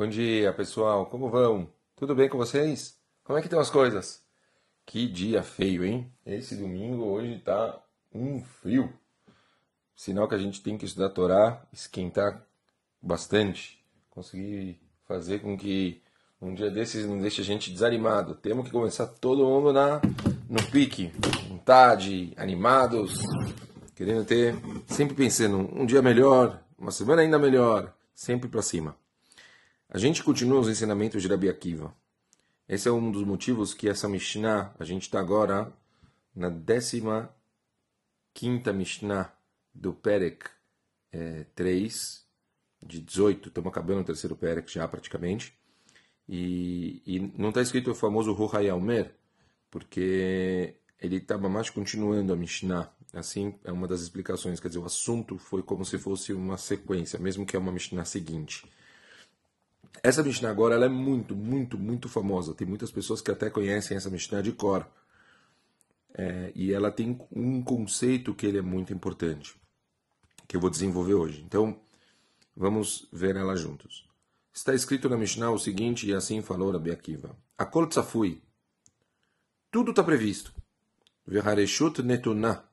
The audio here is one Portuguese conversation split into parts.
Bom dia, pessoal. Como vão? Tudo bem com vocês? Como é que estão as coisas? Que dia feio, hein? Esse domingo hoje tá um frio. Sinal que a gente tem que estudar a Torá, esquentar bastante, conseguir fazer com que um dia desses não deixe a gente desanimado. Temos que começar todo mundo na no pique, vontade, animados, querendo ter, sempre pensando um dia melhor, uma semana ainda melhor, sempre para cima. A gente continua os ensinamentos de Rabi Akiva. Esse é um dos motivos que essa Mishnah, a gente está agora na 15 quinta Mishnah do Perek é, 3, de 18, estamos acabando o terceiro Perek já praticamente, e, e não está escrito o famoso Ruhayalmer, porque ele estava mais continuando a Mishnah, assim é uma das explicações, quer dizer, o assunto foi como se fosse uma sequência, mesmo que é uma Mishnah seguinte. Essa Mishnah agora ela é muito, muito, muito famosa. Tem muitas pessoas que até conhecem essa Mishnah de cor. É, e ela tem um conceito que ele é muito importante, que eu vou desenvolver hoje. Então, vamos ver ela juntos. Está escrito na Mishnah o seguinte, e assim falou Rabi Akiva. Akol tzafui. Tudo está previsto. Verhareshut netunah.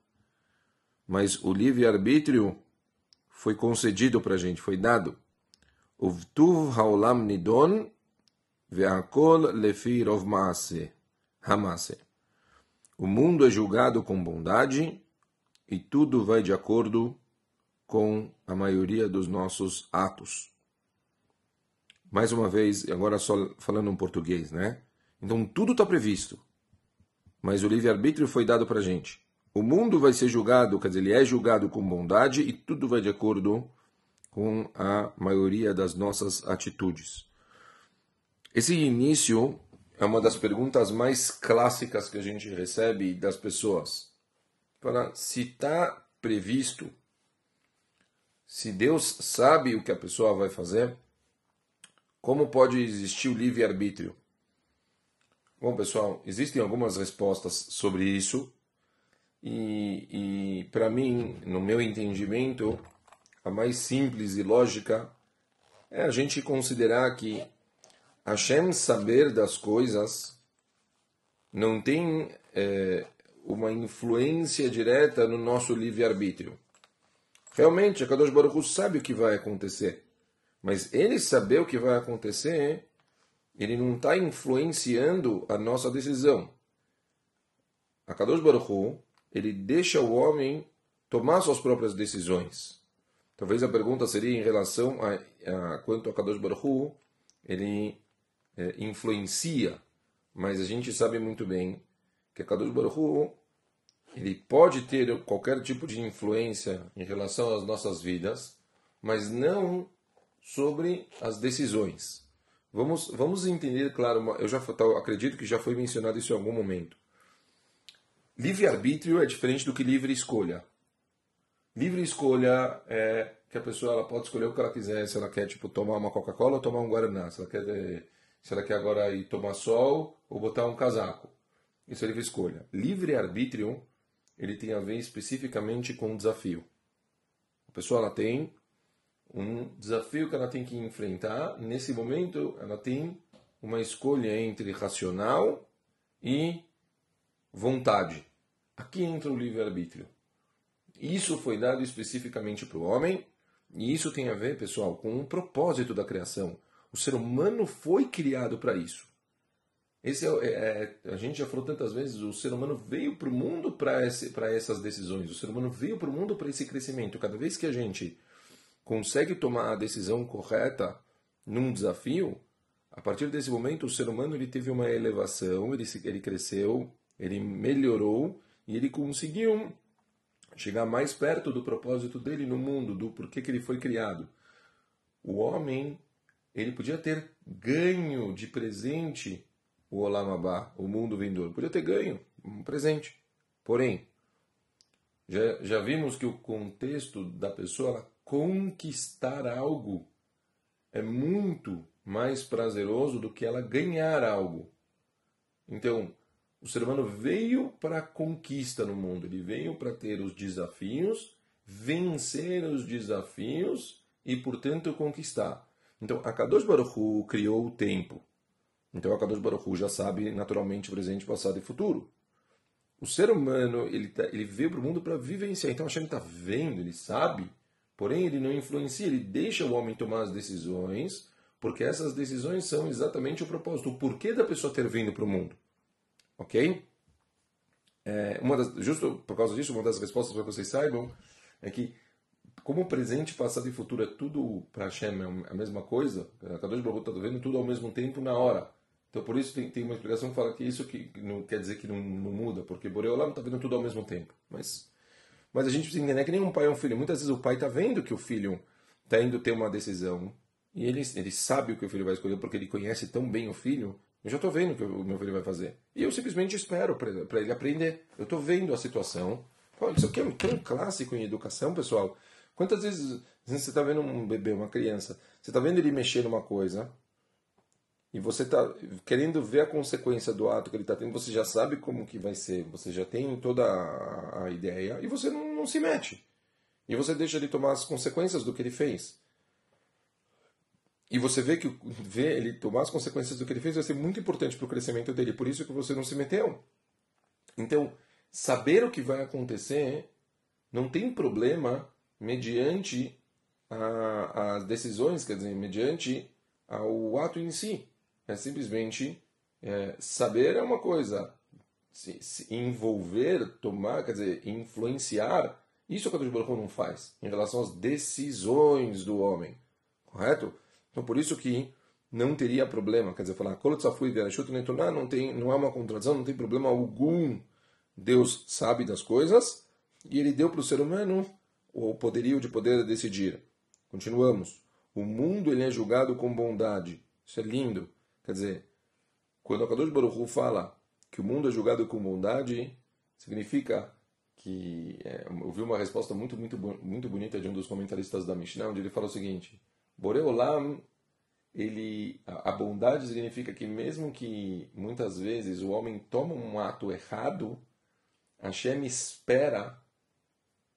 Mas o livre-arbítrio foi concedido para a gente, foi dado. Uvtuv haolam nidon ve'akol lefi rov maase. Hamase. O mundo é julgado com bondade e tudo vai de acordo com a maioria dos nossos atos. Mais uma vez, agora só falando em português, né? Então tudo está previsto, mas o livre-arbítrio foi dado para a gente. O mundo vai ser julgado, quer dizer, ele é julgado com bondade e tudo vai de acordo com a maioria das nossas atitudes. Esse início é uma das perguntas mais clássicas que a gente recebe das pessoas. Para se está previsto, se Deus sabe o que a pessoa vai fazer, como pode existir o livre-arbítrio? Bom, pessoal, existem algumas respostas sobre isso. E, e para mim, no meu entendimento, a mais simples e lógica é a gente considerar que Hashem saber das coisas não tem é, uma influência direta no nosso livre-arbítrio. Realmente, a Kadosh Baruch Hu sabe o que vai acontecer, mas ele saber o que vai acontecer, ele não está influenciando a nossa decisão. A Kadosh Baruch Hu, ele deixa o homem tomar suas próprias decisões. Talvez a pergunta seria em relação a, a quanto a Kadosh Baruch Hu, ele é, influencia, mas a gente sabe muito bem que a Kadosh Baruch Hu, ele pode ter qualquer tipo de influência em relação às nossas vidas, mas não sobre as decisões. Vamos, vamos entender, claro, eu já acredito que já foi mencionado isso em algum momento. Livre-arbítrio é diferente do que livre escolha. Livre escolha é que a pessoa ela pode escolher o que ela quiser, se ela quer tipo tomar uma Coca-Cola ou tomar um Guaraná, se ela quer se ela quer agora ir tomar sol ou botar um casaco. Isso é livre escolha. Livre arbítrio ele tem a ver especificamente com um desafio. A pessoa ela tem um desafio que ela tem que enfrentar. Nesse momento, ela tem uma escolha entre racional e vontade. Aqui entra o livre-arbítrio. Isso foi dado especificamente para o homem, e isso tem a ver, pessoal, com o propósito da criação. O ser humano foi criado para isso. Esse é, é, é, a gente já falou tantas vezes, o ser humano veio para o mundo para essas decisões, o ser humano veio para o mundo para esse crescimento. Cada vez que a gente consegue tomar a decisão correta num desafio, a partir desse momento o ser humano ele teve uma elevação, ele, ele cresceu, ele melhorou e ele conseguiu chegar mais perto do propósito dele no mundo, do porquê que ele foi criado. O homem, ele podia ter ganho de presente o Olamabá, o mundo vindouro. Podia ter ganho, um presente. Porém, já, já vimos que o contexto da pessoa conquistar algo é muito mais prazeroso do que ela ganhar algo. Então, o ser humano veio para a conquista no mundo, ele veio para ter os desafios, vencer os desafios e, portanto, conquistar. Então, a Kadosh Baruch Hu criou o tempo. Então, a Kadosh Baruch Hu já sabe naturalmente presente, passado e futuro. O ser humano, ele, tá, ele veio para o mundo para vivenciar. Então, Hashem está vendo, ele sabe, porém ele não influencia, ele deixa o homem tomar as decisões, porque essas decisões são exatamente o propósito, o porquê da pessoa ter vindo para o mundo. Ok? É, uma das, justo por causa disso, uma das respostas para vocês saibam é que, como presente, passado e futuro é tudo para Hashem é a mesma coisa, cada dois está vendo tudo ao mesmo tempo na hora. Então, por isso, tem, tem uma explicação que fala que isso que não quer dizer que não, não muda, porque Boreolam está vendo tudo ao mesmo tempo. Mas, mas a gente precisa entender que nem um pai é um filho. Muitas vezes o pai está vendo que o filho está indo ter uma decisão e ele, ele sabe o que o filho vai escolher porque ele conhece tão bem o filho. Eu já estou vendo o que o meu filho vai fazer. E eu simplesmente espero para ele aprender. Eu estou vendo a situação. Isso aqui é tão clássico em educação, pessoal. Quantas vezes você está vendo um bebê, uma criança, você está vendo ele mexer numa coisa, e você está querendo ver a consequência do ato que ele está tendo, você já sabe como que vai ser, você já tem toda a ideia e você não, não, se mete. E você deixa ele tomar as consequências do que ele fez. E você vê que ele tomar as consequências do que ele fez vai ser muito importante para o crescimento dele, por isso que você não se meteu. Então, saber o que vai acontecer não tem problema mediante as decisões, quer dizer, mediante ao ato em si. É simplesmente é, saber é uma coisa, se, se, envolver, tomar, quer dizer, influenciar, isso é o que o Baruch não faz em relação às decisões do homem, correto? Então por isso que não teria problema, quer dizer, falar não tem, não é uma contradição, não tem problema algum. Deus sabe das coisas e ele deu para o ser humano o poderio de poder decidir. Continuamos. O mundo ele é julgado com bondade. Isso é lindo. Quer dizer, quando o Kadosh Baruch fala que o mundo é julgado com bondade, significa que é, eu vi uma resposta muito muito muito bonita de um dos comentaristas da Mishnah, onde ele fala o seguinte: Boreolam, ele a, bondade significa que mesmo que muitas vezes o homem toma um ato errado, Hashem espera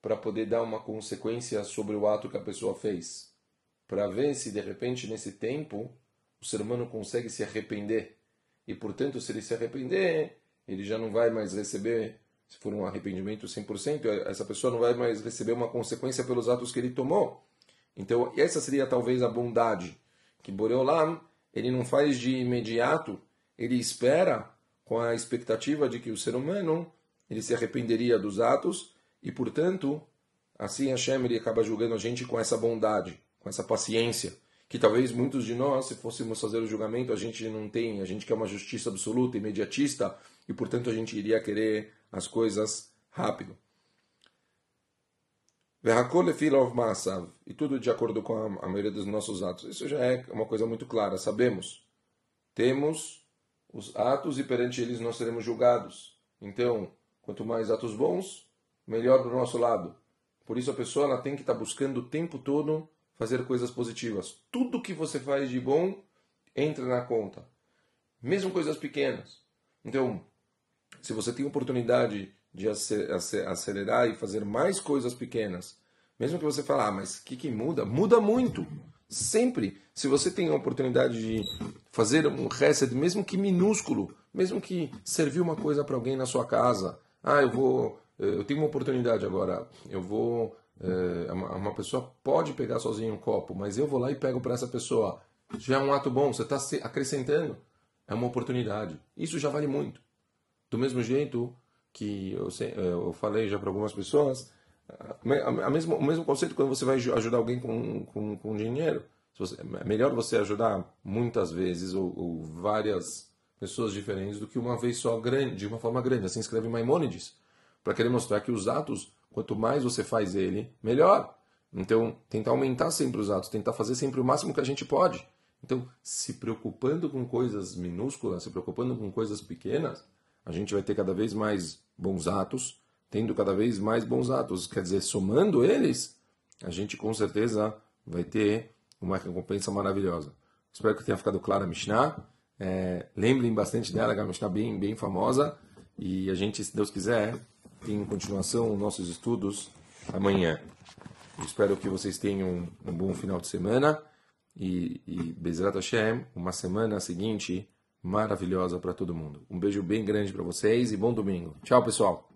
para poder dar uma consequência sobre o ato que a pessoa fez, para ver se de repente nesse tempo o ser humano consegue se arrepender. E, portanto, se ele se arrepender, ele já não vai mais receber, se for um arrependimento 100%, essa pessoa não vai mais receber uma consequência pelos atos que ele tomou. Então, essa seria talvez a bondade, que Boreolam, ele não faz de imediato, ele espera com a expectativa de que o ser humano ele se arrependeria dos atos e, portanto, assim Hashem ele acaba julgando a gente com essa bondade, com essa paciência que talvez muitos de nós, se fôssemos fazer o julgamento, a gente não tem, a gente quer uma justiça absoluta, imediatista, e portanto a gente iria querer as coisas rápido. E tudo de acordo com a, maioria dos nossos atos. Isso já é uma coisa muito clara, sabemos. Temos os atos e perante eles nós seremos julgados. Então, quanto mais atos bons, melhor para o nosso lado. Por isso a pessoa ela tem que estar buscando o tempo todo fazer coisas positivas. Tudo que você faz de bom entra na conta. Mesmo coisas pequenas. Então, se você tem oportunidade de acelerar e fazer mais coisas pequenas, mesmo que você fale, ah, mas o que, que muda? Muda muito. Sempre. Se você tem a oportunidade de fazer um reset, mesmo que minúsculo, mesmo que servir uma coisa para alguém na sua casa, ah, eu vou, eu tenho uma oportunidade agora, eu vou é, uma pessoa pode pegar sozinha um copo, mas eu vou lá e pego para essa pessoa. Já é um ato bom, você está acrescentando. É uma oportunidade. Isso já vale muito. Do mesmo jeito que eu, é, eu falei já para algumas pessoas, a mesmo, o mesmo conceito quando você vai ajudar alguém com, com, com dinheiro. Você, é melhor você ajudar muitas vezes ou, ou, várias pessoas diferentes do que uma vez só grande, de uma forma grande. Assim escreve Maimônides, para querer mostrar que os atos Quanto mais você faz ele, melhor. Então, tentar aumentar sempre os atos, tentar fazer sempre o máximo que a gente pode. Então, se preocupando com coisas minúsculas, se preocupando com coisas pequenas, a gente vai ter cada vez mais bons atos, tendo cada vez mais bons atos. Quer dizer, somando eles, a gente com certeza vai ter uma recompensa maravilhosa. Espero que tenha ficado clara a Mishnah. É, lembrem bastante dela, que é uma Mishnah bem, bem famosa. E a gente, se Deus quiser, tem continuação nossos estudos amanhã. espero que vocês tenham um bom final de semana e, e Bezerra Hashem, uma semana seguinte maravilhosa para todo mundo. Um beijo bem grande para vocês e bom domingo. Tchau, pessoal.